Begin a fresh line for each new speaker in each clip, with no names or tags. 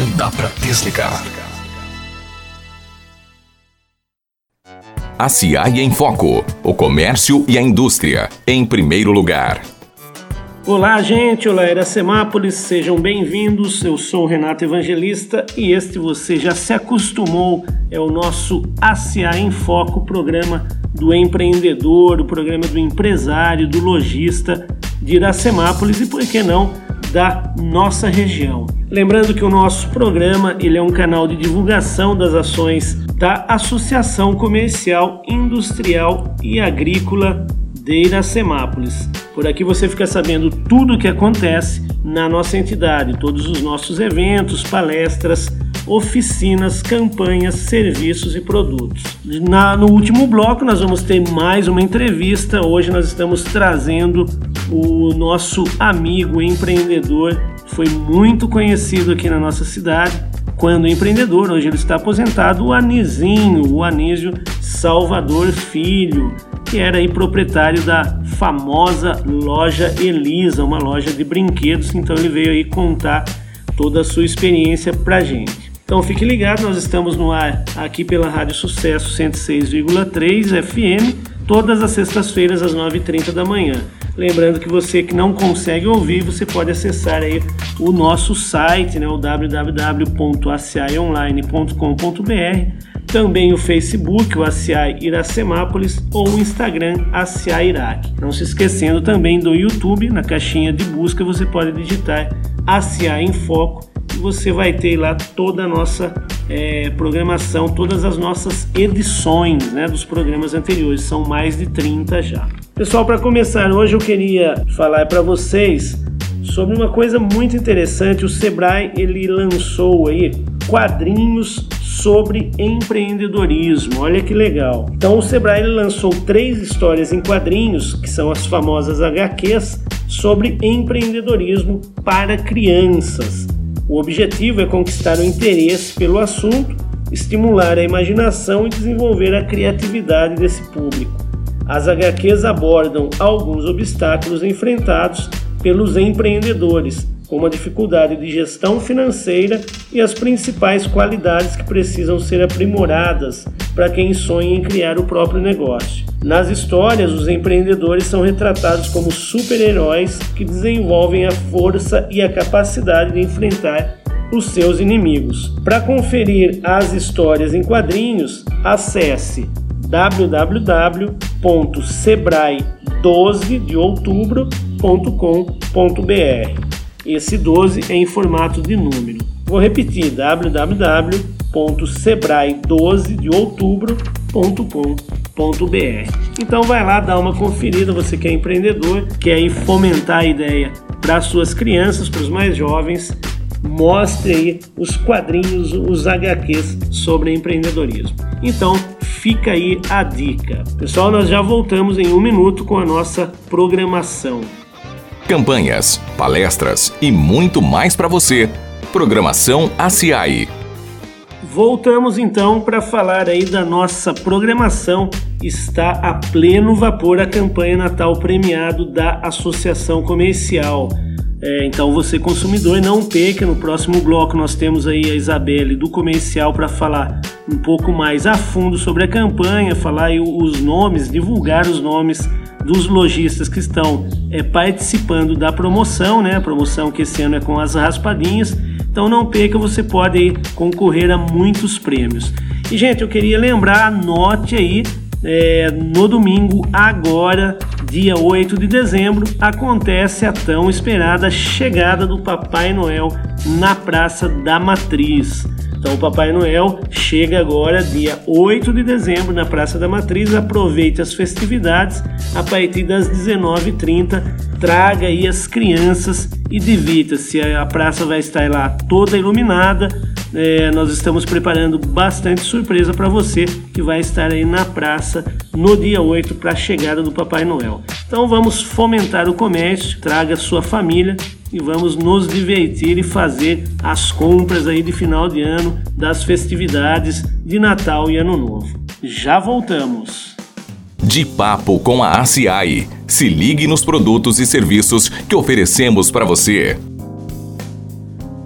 Não dá para desligar.
A CIAI em Foco. O comércio e a indústria. Em primeiro lugar.
Olá, gente. Olá, Iracemápolis. Sejam bem-vindos. Eu sou o Renato Evangelista e este você já se acostumou. É o nosso ACA em Foco, programa do empreendedor, o programa do empresário, do lojista de Iracemápolis e, por que não, da nossa região. Lembrando que o nosso programa ele é um canal de divulgação das ações da Associação Comercial, Industrial e Agrícola de Iracemápolis. Por aqui você fica sabendo tudo o que acontece na nossa entidade, todos os nossos eventos, palestras, oficinas, campanhas, serviços e produtos. Na, no último bloco, nós vamos ter mais uma entrevista. Hoje nós estamos trazendo o nosso amigo empreendedor, foi muito conhecido aqui na nossa cidade. Quando empreendedor, hoje ele está aposentado, o Anizinho, o Anísio Salvador Filho, que era aí proprietário da famosa loja Elisa, uma loja de brinquedos. Então ele veio aí contar toda a sua experiência pra gente. Então fique ligado, nós estamos no ar aqui pela Rádio Sucesso 106,3 FM, todas as sextas-feiras às 9h30 da manhã. Lembrando que você que não consegue ouvir, você pode acessar aí o nosso site, né, o www.aciaionline.com.br, também o Facebook, o ACI Iracemápolis, ou o Instagram ACI Iraque. Não se esquecendo também do YouTube, na caixinha de busca você pode digitar ACI em Foco você vai ter lá toda a nossa é, programação, todas as nossas edições né, dos programas anteriores, são mais de 30 já. Pessoal, para começar hoje eu queria falar para vocês sobre uma coisa muito interessante. O Sebrae ele lançou aí quadrinhos sobre empreendedorismo. Olha que legal. Então o Sebrae lançou três histórias em quadrinhos, que são as famosas HQs, sobre empreendedorismo para crianças. O objetivo é conquistar o interesse pelo assunto, estimular a imaginação e desenvolver a criatividade desse público. As HQs abordam alguns obstáculos enfrentados pelos empreendedores, como a dificuldade de gestão financeira e as principais qualidades que precisam ser aprimoradas para quem sonha em criar o próprio negócio. Nas histórias, os empreendedores são retratados como super-heróis que desenvolvem a força e a capacidade de enfrentar os seus inimigos. Para conferir as histórias em quadrinhos, acesse www.sebrae12 de outubro.com.br. Esse 12 é em formato de número. Vou repetir: www.sebrae12 de outubro.com.br. Então vai lá dar uma conferida, você que é empreendedor, quer fomentar a ideia para as suas crianças, para os mais jovens, mostre aí os quadrinhos, os HQs sobre empreendedorismo. Então fica aí a dica. Pessoal, nós já voltamos em um minuto com a nossa programação
campanhas, palestras e muito mais para você. Programação ACI.
Voltamos então para falar aí da nossa programação. Está a pleno vapor a campanha Natal premiado da Associação Comercial. É, então você consumidor não perca, no próximo bloco nós temos aí a Isabelle do comercial para falar um pouco mais a fundo sobre a campanha, falar os nomes, divulgar os nomes dos lojistas que estão é, participando da promoção, né? A promoção que esse ano é com as raspadinhas. Então não perca, você pode aí, concorrer a muitos prêmios. E gente, eu queria lembrar, anote aí, é, no domingo, agora, dia 8 de dezembro, acontece a tão esperada chegada do Papai Noel na Praça da Matriz. Então o Papai Noel chega agora dia 8 de dezembro na Praça da Matriz. Aproveite as festividades a partir das 19h30. Traga aí as crianças e divirta-se. A praça vai estar lá toda iluminada. É, nós estamos preparando bastante surpresa para você que vai estar aí na praça no dia 8 para a chegada do Papai Noel. Então vamos fomentar o comércio, traga sua família e vamos nos divertir e fazer as compras aí de final de ano das festividades de Natal e Ano Novo. Já voltamos.
De papo com a ACI. Se ligue nos produtos e serviços que oferecemos para você.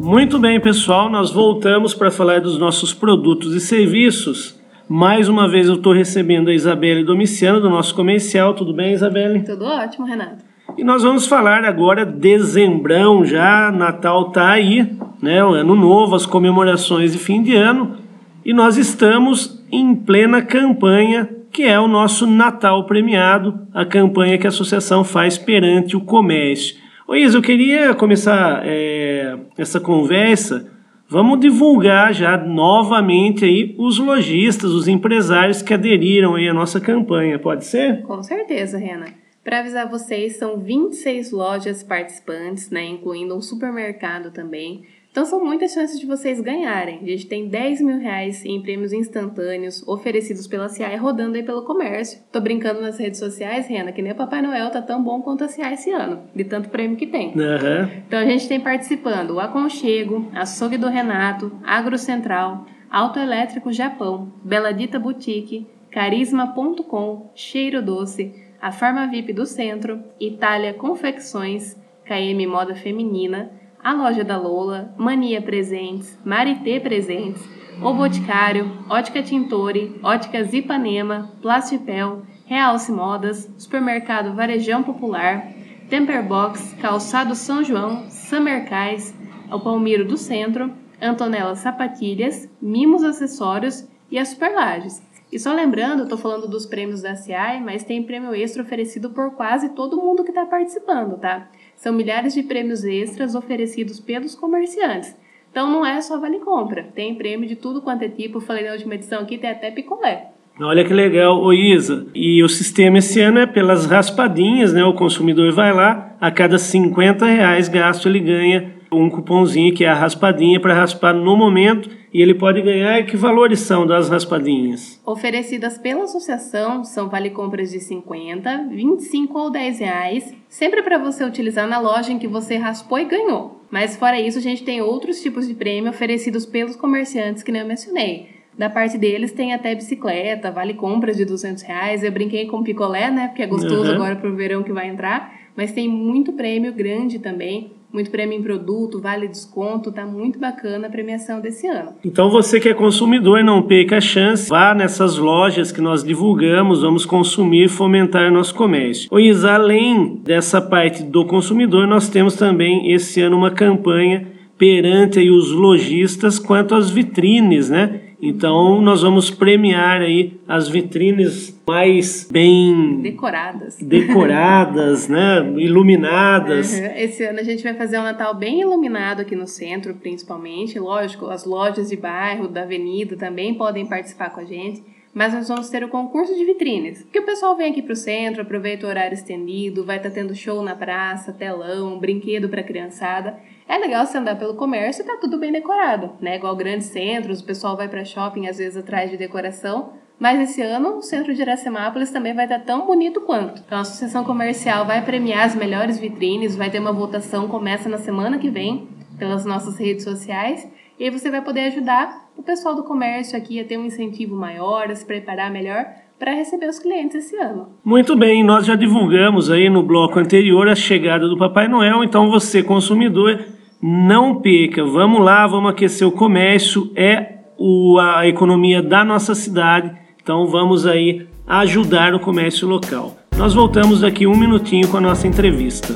Muito bem, pessoal, nós voltamos para falar dos nossos produtos e serviços. Mais uma vez eu estou recebendo a Isabelle Domiciano do nosso comercial. Tudo bem, Isabelle?
Tudo ótimo, Renato.
E nós vamos falar agora dezembrão já, Natal tá aí, né? O ano novo, as comemorações de fim de ano, e nós estamos em plena campanha que é o nosso Natal premiado, a campanha que a associação faz perante o comércio. Ô Isa, eu queria começar é, essa conversa. Vamos divulgar já novamente aí os lojistas, os empresários que aderiram aí à nossa campanha, pode ser?
Com certeza, Rena. Para avisar vocês, são 26 lojas participantes, né, incluindo um supermercado também. Então são muitas chances de vocês ganharem. A gente tem 10 mil reais em prêmios instantâneos oferecidos pela CI rodando aí pelo comércio. Tô brincando nas redes sociais, Rena, que nem o Papai Noel tá tão bom quanto a CI esse ano, de tanto prêmio que tem.
Uhum.
Então a gente tem participando o Aconchego, Açougue do Renato, Agro Central, Autoelétrico Japão, Beladita Boutique, Carisma.com, Cheiro Doce, a Farma VIP do Centro, Itália Confecções, KM Moda Feminina, a Loja da Lola, Mania Presentes, Marité Presentes, O Boticário, Ótica Tintore, Óticas Ipanema, Plastipel, Realce Modas, Supermercado Varejão Popular, Temperbox, Calçado São João, Samercais, o Palmiro do Centro, Antonella Sapatilhas, Mimos Acessórios e as Superlages. E só lembrando, estou falando dos prêmios da CI, mas tem prêmio extra oferecido por quase todo mundo que está participando, tá? São milhares de prêmios extras oferecidos pelos comerciantes. Então não é só vale compra, tem prêmio de tudo quanto é tipo. falei na última edição aqui, tem até picolé.
Olha que legal, ô Isa. E o sistema esse ano é pelas raspadinhas, né? O consumidor vai lá, a cada 50 reais gasto ele ganha um cupomzinho que é a raspadinha para raspar no momento e ele pode ganhar. Que valores são das raspadinhas?
Oferecidas pela associação são vale compras de 50, 25 ou 10 reais, sempre para você utilizar na loja em que você raspou e ganhou. Mas fora isso, a gente tem outros tipos de prêmio oferecidos pelos comerciantes que nem eu mencionei. Da parte deles tem até bicicleta, vale compras de 200 reais. Eu brinquei com picolé, né? Porque é gostoso uhum. agora pro verão que vai entrar. Mas tem muito prêmio grande também muito prêmio em produto, vale desconto, tá muito bacana a premiação desse ano.
Então você que é consumidor, não perca a chance, vá nessas lojas que nós divulgamos, vamos consumir e fomentar nosso comércio. O Isa, além dessa parte do consumidor, nós temos também esse ano uma campanha perante os lojistas quanto às vitrines, né? Então nós vamos premiar aí as vitrines mais bem
decoradas,
decoradas, né, iluminadas.
Uhum. Esse ano a gente vai fazer um Natal bem iluminado aqui no centro, principalmente. Lógico, as lojas de bairro, da avenida também podem participar com a gente. Mas nós vamos ter o concurso de vitrines. Que o pessoal vem aqui pro centro, aproveita o horário estendido, vai estar tá tendo show na praça, telão, brinquedo para criançada. É legal você andar pelo comércio e tá tudo bem decorado, né? Igual grandes centros, o pessoal vai para shopping às vezes atrás de decoração, mas esse ano o centro de Iracemápolis também vai estar tá tão bonito quanto. Então a associação comercial vai premiar as melhores vitrines, vai ter uma votação começa na semana que vem pelas nossas redes sociais e aí você vai poder ajudar o pessoal do comércio aqui a ter um incentivo maior, a se preparar melhor para receber os clientes esse ano.
Muito bem, nós já divulgamos aí no bloco anterior a chegada do Papai Noel, então você consumidor não perca, vamos lá, vamos aquecer o comércio, é o, a economia da nossa cidade, então vamos aí ajudar o comércio local. Nós voltamos daqui um minutinho com a nossa entrevista.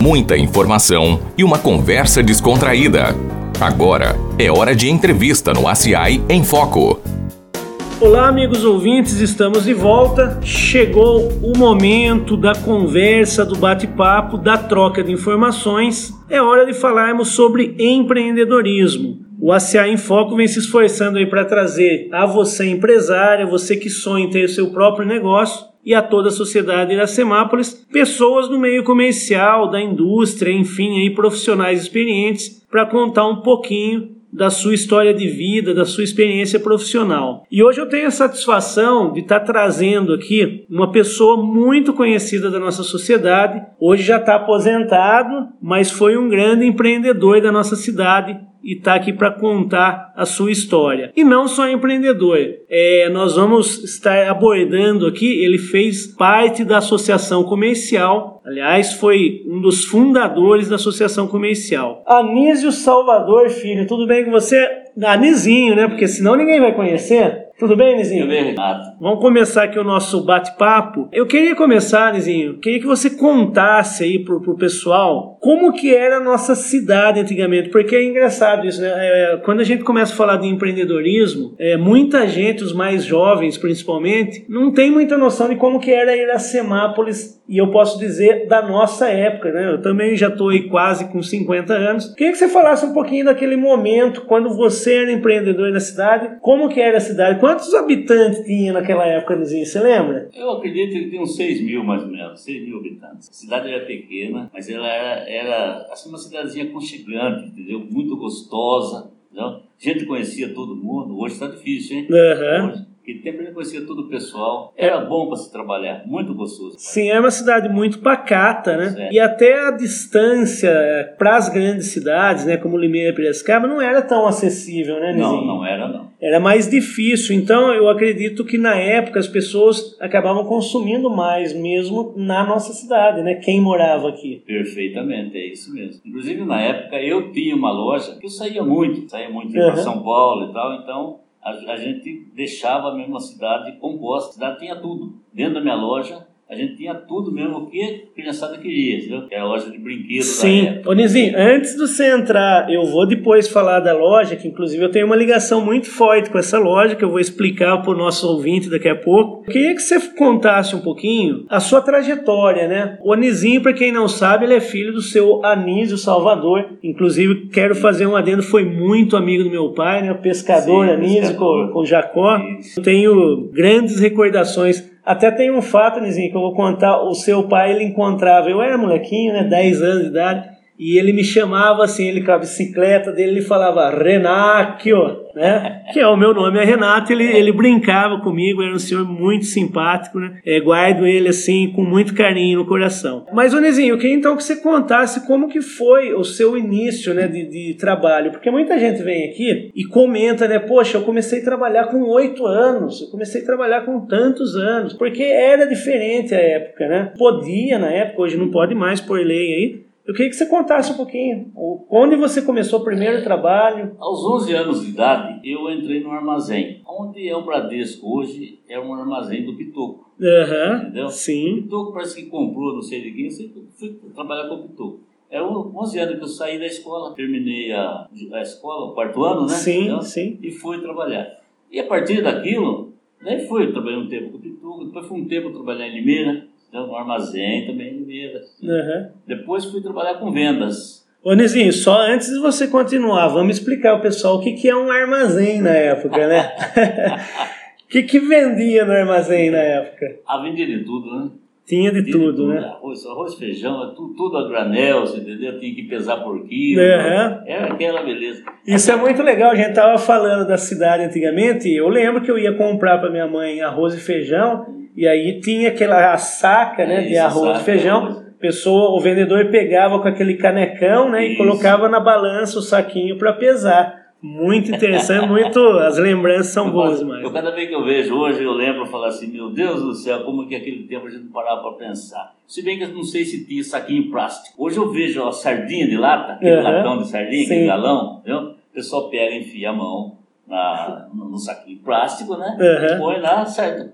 Muita informação e uma conversa descontraída. Agora é hora de entrevista no ACI em Foco.
Olá, amigos ouvintes, estamos de volta. Chegou o momento da conversa, do bate-papo, da troca de informações. É hora de falarmos sobre empreendedorismo. O ACA em Foco vem se esforçando aí para trazer a você empresária, você que sonha em ter o seu próprio negócio, e a toda a sociedade Iracemápolis, pessoas do meio comercial, da indústria, enfim, aí profissionais experientes para contar um pouquinho da sua história de vida, da sua experiência profissional. E hoje eu tenho a satisfação de estar trazendo aqui uma pessoa muito conhecida da nossa sociedade. Hoje já está aposentado, mas foi um grande empreendedor da nossa cidade e está aqui para contar a sua história. E não só empreendedor, é, nós vamos estar abordando aqui. Ele fez parte da associação comercial, aliás, foi um dos fundadores da associação comercial. Anísio Salvador Filho, tudo bem com você? Anizinho, né? Porque senão ninguém vai conhecer. Tudo bem, Nizinho?
Tudo bem, Renato.
Vamos começar aqui o nosso bate-papo. Eu queria começar, Nizinho, queria que você contasse aí pro, pro pessoal como que era a nossa cidade antigamente, porque é engraçado isso, né? É, quando a gente começa a falar de empreendedorismo, é, muita gente, os mais jovens principalmente, não tem muita noção de como que era Iracemápolis, e eu posso dizer da nossa época, né? Eu também já estou aí quase com 50 anos. Queria que você falasse um pouquinho daquele momento, quando você era empreendedor na cidade, como que era a cidade, Quantos habitantes tinha naquela época, Nizinho? Você lembra?
Eu acredito que tem uns 6 mil, mais ou menos. 6 mil habitantes. A cidade era pequena, mas ela era, era assim, uma cidadezinha aconchegante, entendeu? Muito gostosa. Entendeu? A gente conhecia todo mundo. Hoje está difícil, hein?
Uhum.
Hoje, que tempo gente conhecia todo o pessoal. Era bom para se trabalhar, muito gostoso.
Sim, é uma cidade muito pacata, né?
É.
E até a distância para as grandes cidades, né, como Limeira e Piracicaba, não era tão acessível, né, Nizinho?
Não, não era não.
Era mais difícil. Então, eu acredito que na época as pessoas acabavam consumindo mais mesmo na nossa cidade, né? Quem morava aqui.
Perfeitamente, é isso mesmo. Inclusive, na época, eu tinha uma loja que eu saía muito, saía muito
Uhum.
para São Paulo e tal, então a, a gente deixava a cidade composta. A cidade tinha tudo. Dentro da minha loja, a gente tinha tudo mesmo o que a criançada queria, entendeu? Que era a loja de brinquedos
Sim. Ô, Nizinho, antes de você entrar, eu vou depois falar da loja, que inclusive eu tenho uma ligação muito forte com essa loja, que eu vou explicar para o nosso ouvinte daqui a pouco. Eu queria que você contasse um pouquinho a sua trajetória, né? O Nizinho, para quem não sabe, ele é filho do seu Anísio Salvador. Inclusive, quero fazer um adendo, foi muito amigo do meu pai, né? O pescador
Sim,
Anísio
pescador.
com, com Jacó.
Isso.
Eu tenho grandes recordações. Até tem um fato, Nizinho, que eu vou contar. O seu pai, ele encontrava. Eu era molequinho, né? 10 anos de idade. E ele me chamava assim, ele com a bicicleta dele, ele falava Renácio, né? Que é o meu nome, é Renato. Ele, ele brincava comigo, era um senhor muito simpático, né? É, guardo ele assim com muito carinho no coração. Mas, Onizinho, eu queria então que você contasse como que foi o seu início, né, de, de trabalho. Porque muita gente vem aqui e comenta, né? Poxa, eu comecei a trabalhar com oito anos, eu comecei a trabalhar com tantos anos. Porque era diferente a época, né? Podia na época, hoje não pode mais por lei aí. Eu queria que você contasse um pouquinho. o- Onde você começou o primeiro trabalho?
Aos 11 anos de idade, eu entrei no armazém. Onde é o Bradesco hoje, é um armazém do Pitoco.
Aham,
Entendeu? O
sim.
Pitoco parece que comprou, não sei de quem, eu sempre fui trabalhar com o Pitoco. Era 11 anos que eu saí da escola, terminei a, a escola, o quarto ano, né?
Sim,
Entendeu?
sim.
E fui trabalhar. E a partir daquilo, daí fui, trabalhei um tempo com o Pitoco, depois fui um tempo trabalhar em Limeira, então, no armazém também em Limeira.
Aham.
Depois fui trabalhar com vendas.
Ô, Nizinho, só antes de você continuar, vamos explicar ao pessoal o que, que é um armazém na época, né? O que, que vendia no armazém na época?
A vender de tudo, né?
Tinha de
De
tudo, né?
Arroz, arroz feijão, é tudo, tudo a granel, você entendeu? Tinha que pesar por quilo.
Aham.
Era aquela beleza.
Isso é muito legal. A gente tava falando da cidade antigamente. Eu lembro que eu ia comprar para minha mãe arroz e feijão e aí tinha aquela a saca, né, de arroz
saca,
e feijão. Pessoa, o vendedor pegava com aquele canecão, né, e colocava na balança o saquinho para pesar. Muito interessante, muito. As lembranças são boas demais.
Eu, cada vez que eu vejo hoje, eu lembro e falo assim, meu Deus do céu, como que aquele tempo a gente não parava para pensar. Se bem que eu não sei se tinha saquinho plástico. Hoje eu vejo a sardinha de lata, aquele
Aham.
latão de sardinha,
Sim.
aquele galão, entendeu? O pessoal pega, enfia a mão na, no saquinho plástico, né?
Aham.
Põe lá,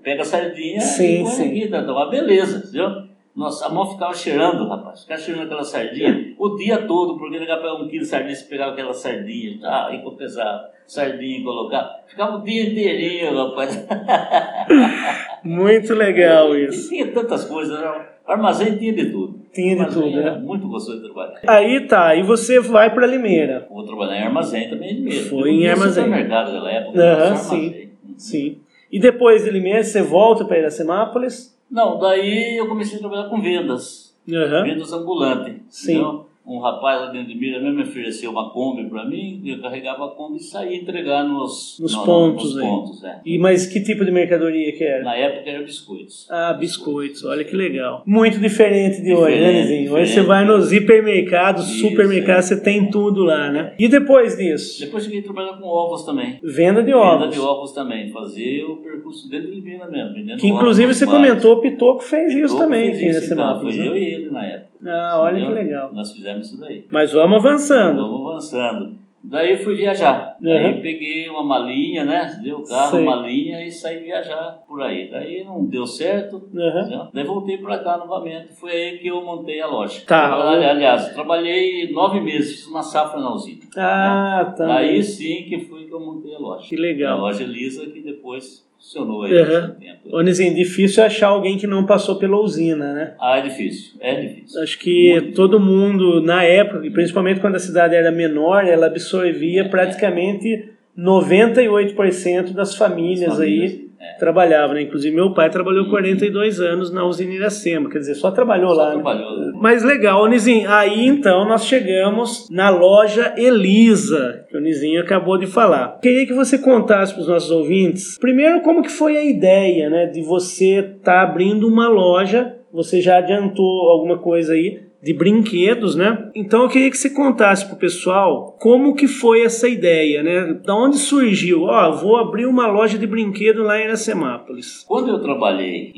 pega a sardinha
Sim,
e põe
sim.
aqui, dá uma beleza, entendeu? Nossa, a mão ficava cheirando, rapaz. Ficava cheirando aquela sardinha o dia todo, porque ele pegar um quilo de sardinha, você pegava aquela sardinha, tá, e pesar sardinha e colocar. Ficava o dia inteirinho, rapaz.
Muito legal
E
isso.
tinha tantas coisas, né? O armazém tinha de tudo.
Tinha de tudo, né?
Muito gostoso de trabalhar.
Aí tá, aí você vai para Limeira.
Vou trabalhar em armazém também mesmo.
Foi em armazém.
supermercado naquela época.
Aham,
armazém.
Sim. E depois de Limeira você volta para Iracemápolis?
Não, daí eu comecei a trabalhar com vendas.
Aham.
vendas ambulantes.
Sim.
entendeu? Um rapaz lá dentro de Mira mesmo me ofereceu uma Kombi para mim, eu carregava a Kombi e saía entregar nos,
Nos
no-
pontos,
nos
né?
pontos é.
E mas que tipo de mercadoria que era?
Na época era biscoitos.
Ah, biscoitos, olha que legal. Muito diferente de hoje, né,
Diferente,
Nizinho? Hoje você
diferente.
vai nos hipermercados,
Isso,
supermercados,
é.
você tem tudo lá, né? E depois disso?
Depois cheguei a trabalhar com ovos também.
Venda de
Venda
ovos.
de ovos também, fazer o percurso dentro de Limeira mesmo.
Que inclusive você comentou, o Pitoco fez isso
Pitoco
também
fez
aqui
isso,
nesse
então,
mapa.
Foi eu e ele na época.
Ah, olha que
Entendeu?
legal.
Nós fizemos isso daí.
Mas vamos avançando.
Vamos avançando. Daí fui viajar.
Uhum.
Aí peguei uma malinha, né? Deu o carro,
Sei.
uma linha e saí viajar por aí. Daí não deu certo.
Uhum.
Daí voltei pra cá novamente. Foi aí que eu montei a loja.
Tá.
Ali- Aliás, trabalhei nove meses, fiz uma safra na usina.
Ah, tá.
Aí sim que foi que eu montei a loja.
Que legal.
A loja Elisa que depois funcionou aí
Uhum.
nesse tempo.
Ô, Nizinho, difícil achar alguém que não passou pela usina, né?
Ah, é difícil, é difícil.
Acho que
Muito
todo mundo, na época, e principalmente quando a cidade era menor, ela absorvia praticamente 98% das famílias aí
É.
trabalhavam, né? Inclusive meu pai trabalhou 42 anos na usina Iracema, quer dizer, só trabalhou
Só
lá, né?
trabalhou.
Mas legal, Nizinho. Aí então nós chegamos na loja Elisa, que o Nizinho acabou de falar. Queria que você contasse para os nossos ouvintes, primeiro como que foi a ideia, né, de você estar abrindo uma loja. Você já adiantou alguma coisa aí de brinquedos, né? Então eu queria que você contasse pro pessoal como que foi essa ideia, né? Da onde surgiu? Ó, vou abrir uma loja de brinquedo lá em Iracemápolis.
Quando eu trabalhei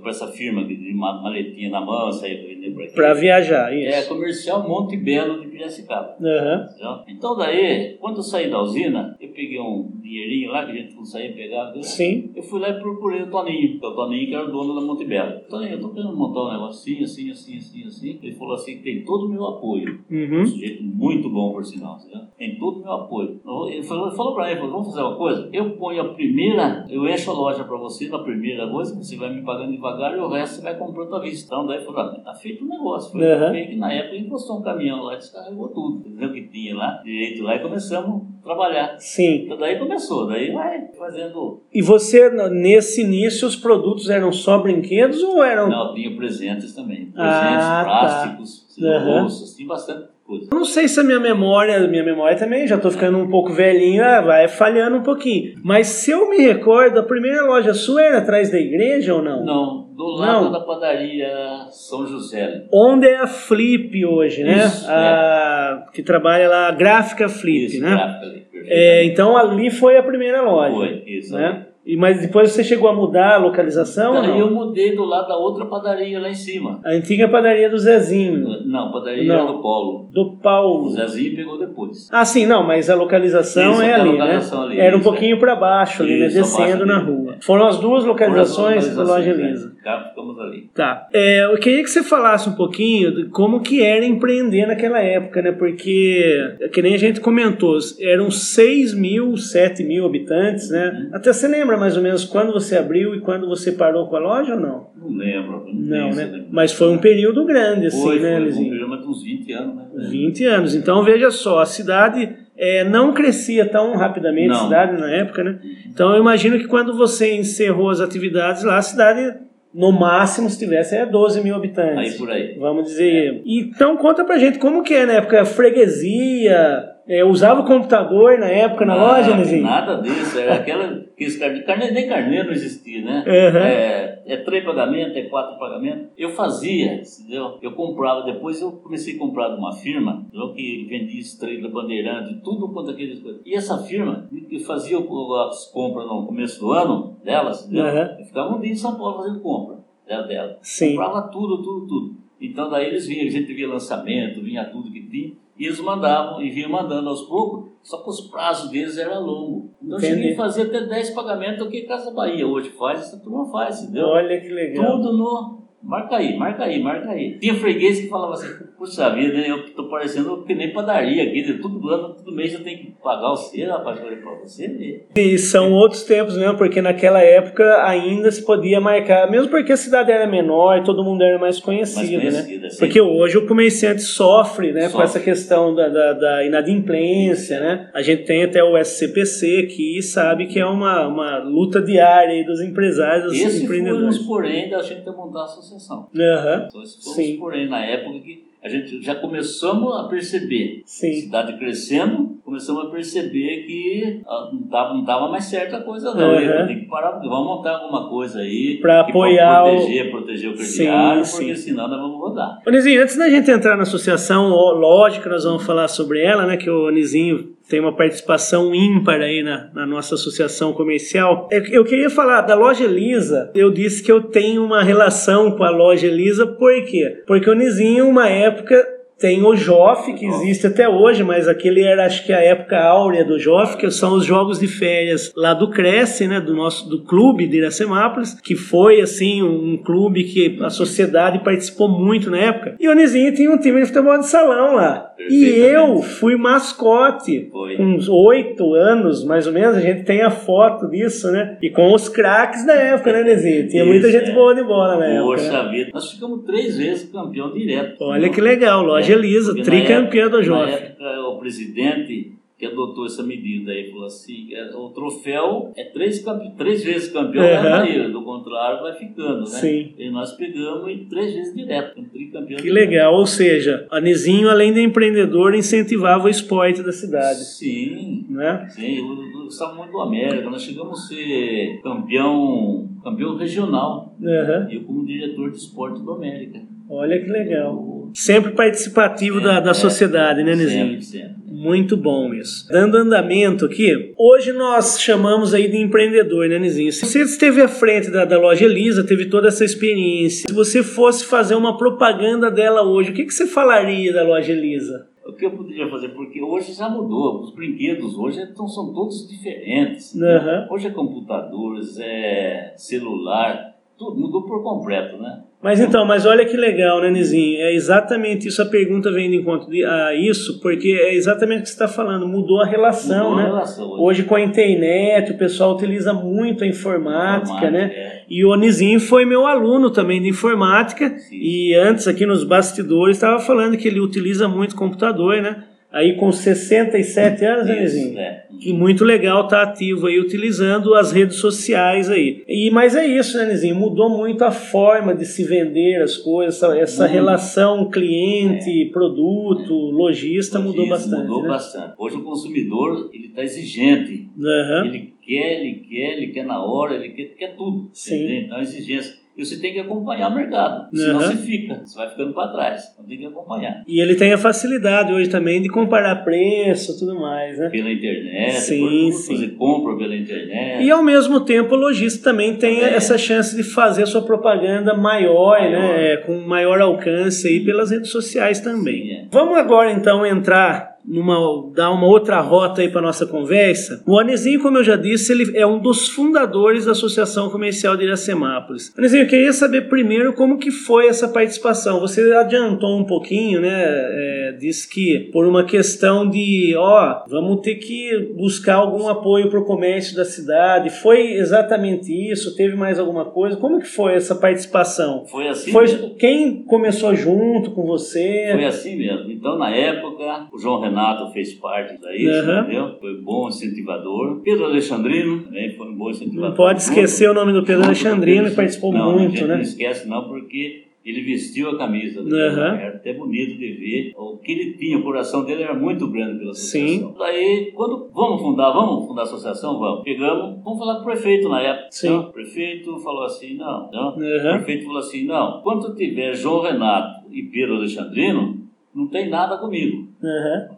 para essa firma de de ma- maletinha na mão, saía para aqui,
Para viajar,
é
isso.
comercial Monte Belo de Piracicaba. Entendeu? Então daí, quando eu saí da usina, eu peguei um dinheirinho lá que a gente não saía pegar.
Sim.
Eu fui lá e procurei o Toninho, que é o Toninho que era o dono da Monte Belo. Toninho, eu tô querendo montar um negocinho assim, assim, assim, assim. Ele falou assim, tem todo o meu apoio. Um
Uhum.
sujeito muito bom, por sinal, entendeu? tem todo o meu apoio. Ele falou, ele falou pra mim, falou, vamos fazer uma coisa? Eu ponho a primeira, eu encho a loja pra você na primeira coisa, você vai me pagando devagar e o resto você vai comprando à vista. Então daí falou, ah, tá feito o negócio. Foi
Uhum.
feito que na época encostou um caminhão lá e descarregou tudo. Entendeu o que tinha lá, direito lá e começamos trabalhar.
Sim.
Então daí começou, daí vai fazendo.
E você, nesse início, os produtos eram só brinquedos ou eram.
Não, tinha presentes também. Presentes,
Ah, tá.
plásticos,
Aham.
bolsas, tinha bastante coisa.
Eu não sei se a minha memória, minha memória também, já tô ficando um pouco velhinho, ah, vai falhando um pouquinho. Mas se eu me recordo, a primeira loja sua era atrás da igreja ou não?
Não, do lado
Não.
da padaria São José.
Onde é a Flip hoje, né?
Isso,
a, Que trabalha lá, a gráfica Flip,
Isso,
né?
gráfica ali,
É, então ali foi a primeira loja.
Foi, isso.
Né? E, mas depois você chegou a mudar a localização
Daí
não?
eu mudei do lado da outra padaria lá em cima.
A antiga padaria do Zezinho,
Não, padaria
Não.
do Polo.
do
O
Paulo.
Zezinho pegou depois.
Ah, sim, não, mas a localização
Isso,
é ali,
localização
né?
ali,
Era um
isso,
pouquinho para baixo ali, né?
Isso,
Descendo
abaixo
na rua. Foram as duas localizações da loja
Localizações,
Elisa.
é. Cá ficamos ali.
Tá. É, eu queria que você falasse um pouquinho de como que era empreender naquela época, né? Porque, que nem a gente comentou, eram 6 mil, 7 mil habitantes, né?
Uhum.
Até você lembra mais ou menos quando você abriu e quando você parou com a loja ou não?
Não lembro.
Não,
tenho
né?
lembrança.
Mas foi um período grande, assim,
Foi,
né,
foi,
Lizinho?
um período de uns 20 anos, né?
20 anos. Então veja só, a cidade é, não crescia tão rapidamente, a
Não.
cidade na época, né? Então eu imagino que quando você encerrou as atividades lá, a cidade, no máximo, se tivesse, é 12 mil
Aí
habitantes.
por aí.
Vamos dizer. Então conta pra gente como que é na época, freguesia, é, usava o computador na época na
Ah,
loja, Lizinho?
Nada disso, era aquela. Aqueles carne, carne, nem carneiro não existia, né?
Uhum.
É, é três pagamentos, é quatro pagamentos. Eu fazia, entendeu? Eu comprava, depois eu comecei a comprar de uma firma entendeu? que vendia estrela, bandeirante, tudo quanto aqueles coisas. E essa firma que fazia as compras no começo do ano delas, entendeu?
Uhum.
Eu ficava um dia em São Paulo fazendo compra dela. dela.
Sim.
Comprava tudo, tudo, tudo. Então daí eles vinham, a gente via lançamento, vinha tudo que tinha, e eles mandavam, e vinham mandando aos poucos, só que os prazos deles eram longos. Então eu
Entendi.
cheguei a fazer até 10 pagamentos, o que Casa Bahia hoje faz, essa turma faz, entendeu?
Olha que legal.
Tudo no. Marca aí, marca aí, marca aí. Tinha freguês que falava assim, puxa vida, eu tô parecendo que nem padaria aqui, de todo ano, todo mês eu tenho que pagar você, rapaz, eu falei pra você ver.
E são outros tempos mesmo, porque naquela época ainda se podia marcar, mesmo porque a cidade era menor todo mundo era mais conhecido,
Mais
né?
conhecido, assim.
Porque hoje o comerciante sofre, né, com
Sofre.
essa questão da, da, da inadimplência, né? A gente tem até o SCPC que sabe que é uma, uma luta diária dos empresários, dos
Esse foi
empreendedores.
uns porém da gente ter montar a associação.
Aham.
Então, esse foi porém na época que a gente já começamos a perceber
Sim.
cidade crescendo, começamos a perceber que ah, não estava não tava mais certa a coisa não.
Uhum.
Tem que parar, vamos montar alguma coisa aí que
apoiar o-
proteger, proteger o crediário,
Sim,
porque
sim.
senão nós vamos rodar.
Ô, Nizinho, antes da gente entrar na associação, lógico que nós vamos falar sobre ela, né? Que o Nizinho tem uma participação ímpar aí na, na nossa associação comercial. Eu, eu queria falar da loja Elisa. Eu disse que eu tenho uma relação com a loja Elisa, por quê? Porque o Nizinho, uma época. Tem o JOF, que existe até hoje, mas aquele era, acho que, a época áurea do JOF, que são os jogos de férias lá do Cresce, né, do nosso do clube de Iracemápolis, que foi, assim, um clube que a sociedade participou muito na época. E o Nizinho tinha um time de futebol de salão lá. E eu fui mascote.
Foi.
Com uns oito anos, mais ou menos, a gente tem a foto disso, né? E com os craques da época, né, Nizinho? Tinha muita
Isso,
gente
é.
boa de bola na época. né?
Poxa vida, nós ficamos três vezes campeão direto.
Olha que legal, loja Elisa,
Porque na
tricampeã
época-
do
Na época, o presidente que adotou essa medida aí falou assim: é, o troféu é três, três vezes campeão,
Aham.
leva ele, do contrário vai ficando, né?
Sim.
E nós pegamos e três vezes direto, um tricampeão.
Que legal, ou seja, a Nizinho, além de empreendedor, incentivava o esporte da cidade,
Sim,
né?
sim, eu, eu gostava muito do América, nós chegamos a ser campeão, campeão regional,
Aham.
eu como diretor de esporte do América.
Olha que legal. Sempre participativo da, da sociedade, né, Nizinho?
Sempre, sempre.
Muito bom isso. Dando andamento aqui, hoje nós chamamos aí de empreendedor, né, Nizinho? Se você esteve à frente da, da loja Elisa, teve toda essa experiência. Se você fosse fazer uma propaganda dela hoje, o que, que você falaria da loja Elisa?
O que eu poderia fazer? Porque hoje já mudou. Os brinquedos hoje então, são todos diferentes.
Aham.
Hoje é computadores, é celular, tudo mudou por completo, né?
Mas então, mas olha que legal, né, Nizinho? É exatamente isso, a pergunta vem de encontro a isso, porque é exatamente o que você está falando, mudou a relação,
Mudou a
né?
relação hoje.
Hoje com a internet, o pessoal utiliza muito a informática,
Informática,
né?
é.
E o Nizinho foi meu aluno também de informática,
Sim.
e antes aqui nos bastidores estava falando que ele utiliza muito computador, né? Aí com 67 anos, né,
Isso, né?
E muito legal estar ativo aí, utilizando as redes sociais aí. E, mas é isso, né, Nizinho? Mudou muito a forma de se vender as coisas, essa, essa relação cliente, produto, logista mudou
Isso
bastante.
Mudou
né?
bastante. Hoje o consumidor ele está exigente.
Aham.
Ele quer, ele quer, ele quer na hora, ele quer, quer tudo.
Sim.
entende? Então, exigência. E você tem que acompanhar o mercado. Senão
Aham.
você fica, você vai ficando para trás. Então tem que acompanhar.
E ele tem a facilidade hoje também de comparar preço e tudo mais, né?
Pela internet,
Sim,
por
sim.
você compra pela internet.
E ao mesmo tempo o lojista também tem
É.
essa chance de fazer sua propaganda maior,
Maior.
né? É, com maior alcance aí pelas redes sociais também.
Sim, é.
Vamos agora então entrar numa dar uma outra rota aí para nossa conversa. O Anizinho, como eu já disse, ele é um dos fundadores da Associação Comercial de Iracemápolis. Anizinho, eu queria saber primeiro como que foi essa participação. Você adiantou um pouquinho, né? É, disse que por uma questão de, ó, vamos ter que buscar algum apoio para o comércio da cidade. Foi exatamente isso? Teve mais alguma coisa? Como que foi essa participação?
Foi assim
Foi
mesmo.
quem começou junto com você?
Foi assim mesmo. Então, na época, o João Renato fez parte daí,
Aham.
entendeu? Foi um bom incentivador. Pedro Alexandrino também foi um bom incentivador.
Não pode esquecer o nome do Pedro Alexandrino, que participou
não, a
muito,
gente
né?
Não esquece, não, porque ele vestiu a camisa. do
Aham.
Era até bonito de ver. O que ele tinha, o coração dele era muito grande pela associação.
Sim.
Daí, quando vamos fundar, vamos fundar a associação? Vamos. Pegamos, vamos falar com o prefeito na época.
Sim.
Não, o prefeito falou assim: não, não. O
Aham.
prefeito falou assim: não, quando tiver João Renato e Pedro Alexandrino, não tem nada comigo.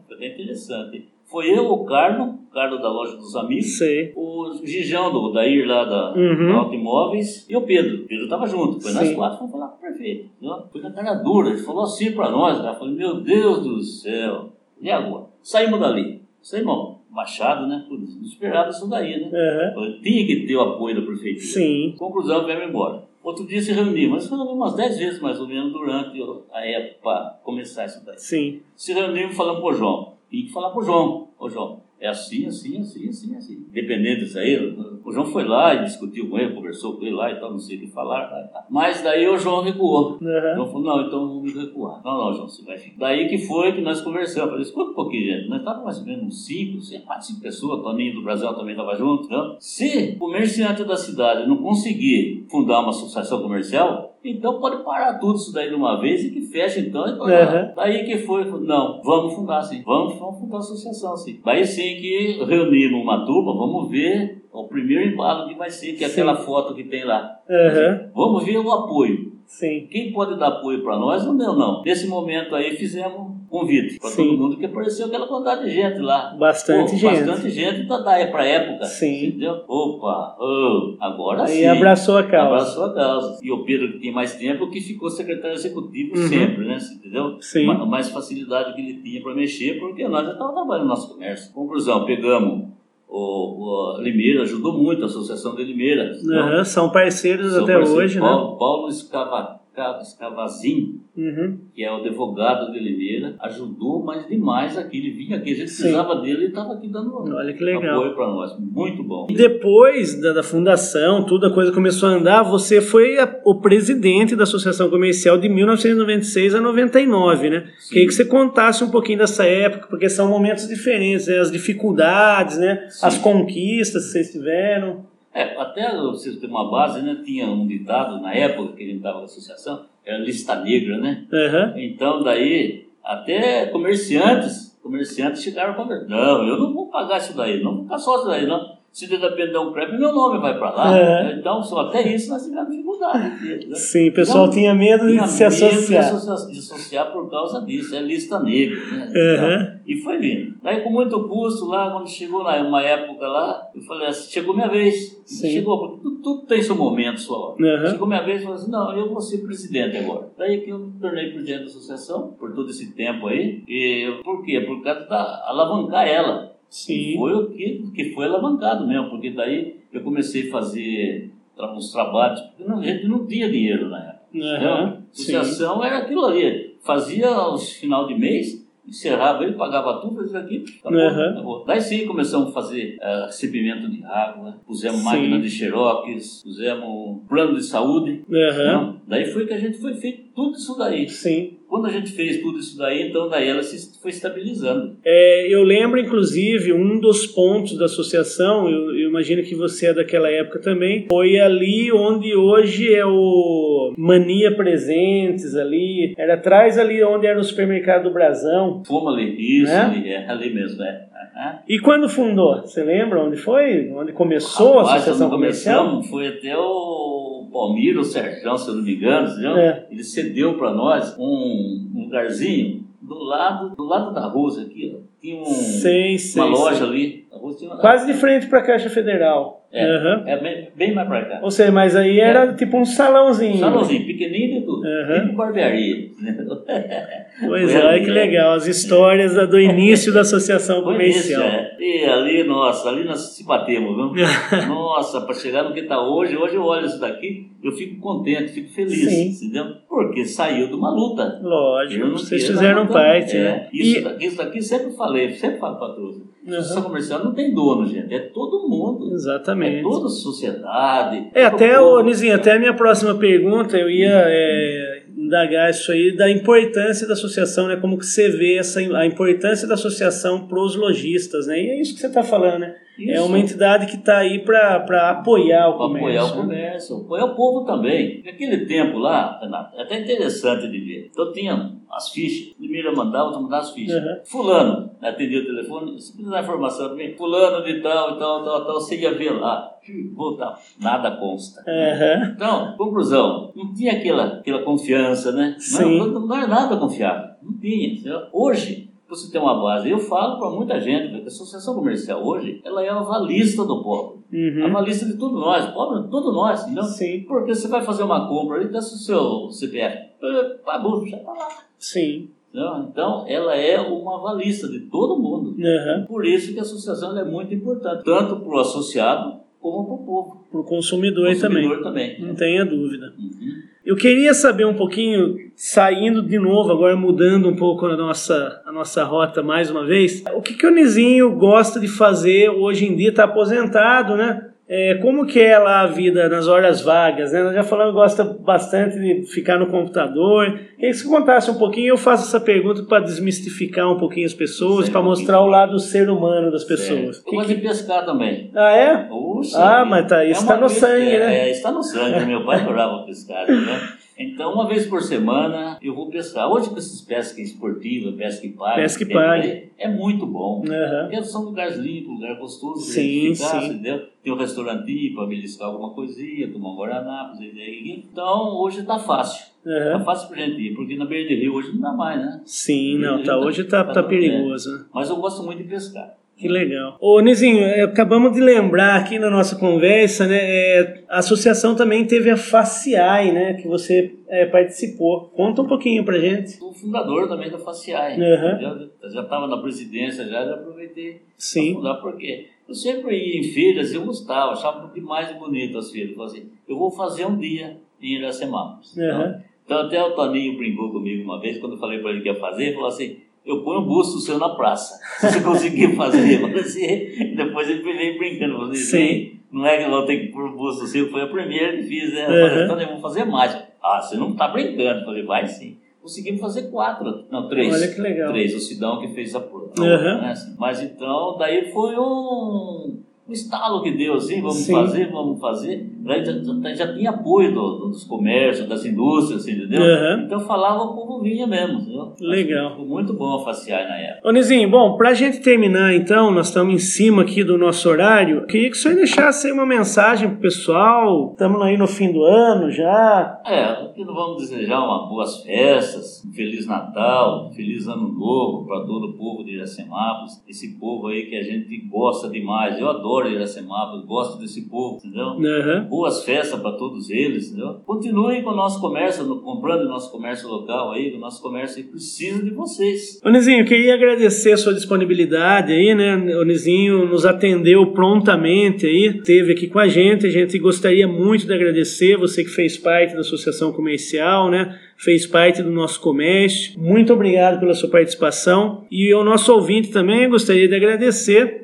Foi bem interessante. Foi eu, o Carlos, o Carlos da loja dos amigos,
Sei.
o Gijão do Dair lá da,
Uhum.
da Automóveis e o Pedro. O Pedro estava junto. Foi nós
Sim.
quatro fomos falar com o prefeito. Foi na cara dura. Ele falou assim para nós. Eu falei, meu Deus do céu. E agora? Saímos dali. Saímos Machado, né? Não esperava isso daí, né? Eu Tinha que ter o apoio da prefeitura.
Sim.
Conclusão, viemos embora. Outro dia se reunimos, mas reunimos umas 10 vezes mais ou menos durante a época para começar isso daí.
Sim.
Se reunimos e falamos pro João. Tem que falar pro João. Ô João, é assim, assim, assim, assim, assim. Independente disso aí, João foi lá e discutiu com ele, conversou com ele lá e tal, não sei o que falar. Mas daí o João recuou.
Aham.
João falou, não, então vamos recuar. Não, não, João, você vai ficar. Daí que foi que nós conversamos. Eu falei, escuta um pouquinho, gente. Nós estávamos mais ou menos uns 5, 6, 4, 5 pessoas. Toninho do Brasil também estava junto. Né? Se o comerciante da cidade não conseguir fundar uma associação comercial, então pode parar tudo isso daí de uma vez e que fecha então. E
Uhum.
Daí que foi, não, vamos fundar sim, vamos, vamos fundar a associação sim. Daí sim que reunimos uma turma, vamos ver o primeiro embalo que vai ser, que é
Sim.
aquela foto que tem lá.
Aham,
Vamos ver o apoio.
sim.
Quem pode dar apoio para nós não deu, não. Nesse momento aí fizemos convite para todo mundo que apareceu aquela quantidade de gente lá.
Bastante
Pô,
gente.
Bastante gente da, da pra época.
Sim.
Entendeu? Opa, ô, agora
Aí
sim.
abraçou a causa.
Abraçou a causa. E o Pedro, que tem mais tempo, que ficou secretário executivo
Uhum.
sempre, né? Entendeu?
Sim.
Ma- Mais facilidade que ele tinha para mexer, porque nós já estávamos trabalhando no nosso comércio. Conclusão, pegamos o, o Limeira, ajudou muito a Associação de Limeira.
Aham, São parceiros
São
até
parceiros.
hoje, né?
Paulo, Paulo Escava, Ca- Escavazin,
Uhum.
que é o advogado de Limeira, ajudou mais demais aqui. Ele vinha aqui, a gente
Sim.
precisava dele e estava aqui dando
Olha que legal.
apoio para nós. Muito bom.
E Depois da, da fundação, tudo a coisa começou a andar, você foi a- o presidente da Associação Comercial de 1996 a 99, né?
Sim.
Queria que você contasse um pouquinho dessa época, porque são momentos diferentes, né? As dificuldades, né?
Sim.
As conquistas que vocês tiveram.
É, até vocês terem uma base, né? Tinha um ditado na época que a gente estava na associação, era lista negra, né?
Aham.
Então daí, até comerciantes, comerciantes chegaram para mim, não, eu não vou pagar isso daí, não vou ficar só isso daí, não. Se der um crepe, meu nome vai para lá.
É.
Então, só até isso nós tivemos dificuldade. né?
Sim, o pessoal
Não,
tinha medo de
Tinha
se
medo
associar.
associa- de associar por causa disso, é lista negra. Né?
Aham.
E foi vindo. Daí, com muito custo, lá, quando chegou lá, uma época lá, eu falei assim: chegou minha vez.
Sim.
Chegou, porque tudo, tudo tem seu momento, sua hora.
Aham.
Chegou minha vez e falei assim: não, eu vou ser presidente agora. Daí que eu me tornei presidente da associação, por todo esse tempo aí. E por quê? Por causa da alavancar ela.
Sim.
Foi o que, que foi alavancado mesmo, porque daí eu comecei a fazer uns trabalhos, porque não, a gente não tinha dinheiro na época.
Aham.
Então,
Sim.
associação era aquilo ali. Fazia os final de mês, encerrava ele, pagava tudo, fazia aqui, acabou,
Aham.
acabou. Daí sim começamos a fazer eh, recebimento de água, pusemos
Sim.
máquina de xerox, pusemos plano de saúde. Não, daí foi que a gente foi feito tudo isso daí.
Sim.
Quando a gente fez tudo isso daí, então daí ela se foi estabilizando.
É, eu lembro, inclusive, um dos pontos da associação, eu, eu imagino que você é daquela época também, foi ali onde hoje é o Mania Presentes ali, era atrás ali onde era o supermercado do Brasão.
Fomos ali, isso
Né?
ali, é, ali mesmo, é.
E quando fundou? Você lembra onde foi? Onde começou a
Rapaz,
associação comercial?
começamos, foi até o Palmiro, o Sérgio, se eu não me engano?
É.
ele cedeu para nós um, um lugarzinho do lado, do lado da rua aqui, ó. tinha um,
Sei, sei.
uma loja
sei.
ali. Uma-
Quase de frente para a Caixa Federal.
É,
Aham.
é bem, bem mais para cá.
Ou seja, mas aí era tipo um salãozinho.
Salãozinho, pequenininho de tudo.
Aham.
Tipo barbearia.
Pois é, olha que
é.
legal. As histórias do início da associação comercial.
isso, é. E ali, nossa, ali nós se batemos, viu? nossa, para chegar no que está hoje, hoje eu olho isso daqui, eu fico contente, fico feliz,
Sim.
entendeu? Porque saiu de uma luta.
Lógico, vocês fizeram parte,
é,
né?
Isso,
E-
daqui, isso daqui sempre falei, sempre falo para todos.
Uhum.
Associação comercial não tem dono, gente, é todo mundo. É
Exatamente.
toda a sociedade.
É,
todo
até, o Nizinho, até a minha próxima pergunta, eu ia é, indagar isso aí, da importância da associação, né? Como que você vê essa, a importância da associação para os lojistas, né? E é isso que você está falando, né? É
Isso.
uma entidade que está aí para apoiar o
Para
comércio.
apoiar o
né?
comércio, apoiar o povo também. Naquele tempo lá, Renato, é até interessante de ver. Então tinha as fichas, primeiro eu mandava, outro mandava as fichas.
Uhum.
Fulano, atendia o telefone, se precisar informação também, fulano de tal, tal, tal, tal, você ia ver lá. Voltar, nada consta.
Aham.
Então, conclusão, não tinha aquela, aquela confiança, né?
Sim.
Não, não, não era nada confiável, não tinha. Hoje, você tem uma base, eu falo para muita gente, que a associação comercial hoje, ela é a avalista do pobre. A
Uhum.
avalista de todos nós, pobre, todos nós, entendeu?
Sim,
Porque você vai fazer uma compra ali, desce o seu CPF, pagou, já tá lá.
sim.
Então, ela é uma avalista de todo mundo.
Aham.
Por isso que a associação é muito importante, tanto para o associado como para o povo.
Para o consumidor,
consumidor
também.
também.
Não tenha dúvida.
Uhum.
Eu queria saber um pouquinho, saindo de novo, agora mudando um pouco a nossa, a nossa rota mais uma vez, o que, que o Nizinho gosta de fazer hoje em dia? Está aposentado, né? É, como que é lá a vida nas horas vagas? Né? Nós já falamos que gosta bastante de ficar no computador. Queria que você contasse um pouquinho, eu faço essa pergunta para desmistificar um pouquinho as pessoas, para mostrar o lado ser humano das pessoas.
Eu gosto de pescar também.
Ah, é?
Puxa,
Ah, mas tá- isso
É
tá no sangue, né?
É, está no sangue. Meu pai adorava pescar, né? Então, uma vez por semana eu vou pescar. Hoje com esses pesca esportiva, pesca e pague,
Pesca e pague.
é, muito bom.
Aham.
Porque são lugares limpos, lugar gostoso de
Sim,
ficar,
sim.
entendeu? Tem um restaurantinho para beliscar alguma coisinha, tomar um guaraná, fazer. Então, hoje tá fácil. Tá
Aham.
fácil pra gente ir, porque na beira de rio hoje não dá mais, né?
Sim, não, tá, hoje tá, tá perigoso. né?
Mas eu gosto muito de pescar.
Que legal. Ô, Nizinho, é, acabamos de lembrar aqui na nossa conversa, né? é, a associação também teve a FACIAI, né? Que você é, participou. Conta um pouquinho pra gente.
Sou o fundador também da FACIAI.
Aham.
Já- estava na presidência, já, já aproveitei
Sim.
fundar, porque eu sempre ia em feiras, eu gostava, achava demais de bonito as feiras. Eu falei assim, eu vou fazer um dia em Iracemápolis.
Aham.
Então até o Toninho brincou comigo uma vez, quando eu falei para ele que ia fazer, ele falou assim, eu ponho um busto seu na praça, se você conseguir fazer. Assim, depois ele veio brincando, falou assim,
Sim.
não é que eu vou ter que pôr um busto seu, foi a primeira que fiz, né? Eu
Aham.
falei, então eu vou fazer mais. Ah, você não está brincando. Eu falei, vai sim. Conseguimos fazer quatro, não, três.
Olha que legal.
Três, o Sidão que fez a prova.
Aham.
Né? Mas então, daí foi um, um estalo que deu assim, vamos
Sim.
fazer, vamos fazer. Daí já, já, já tinha apoio do- do- dos comércios, das indústrias, assim, entendeu?
Aham.
Então falava, o povo vinha mesmo, entendeu?
Legal.
Foi muito bom a faciar na época.
Ô, Nizinho, bom, pra gente terminar então, nós estamos em cima aqui do nosso horário. Queria que o senhor deixasse aí uma mensagem pro pessoal. Estamos aí no fim do ano já.
É, aqui nós vamos desejar uma boas festas, um Feliz Natal, um Feliz Ano Novo para todo o povo de Iracemápolis, esse povo aí que a gente gosta demais. Eu adoro Iracemápolis, gosto desse povo, entendeu?
Aham.
Boas festas para todos eles, entendeu? Continuem com o nosso comércio, comprando o nosso comércio local aí, o nosso comércio aí precisa de vocês.
Ô, Nizinho, eu queria agradecer a sua disponibilidade aí, né? O Nizinho nos atendeu prontamente aí, esteve aqui com a gente. A gente gostaria muito de agradecer você que fez parte da Associação Comercial, né? Fez parte do nosso comércio. Muito obrigado pela sua participação. E ao nosso ouvinte também, gostaria de agradecer.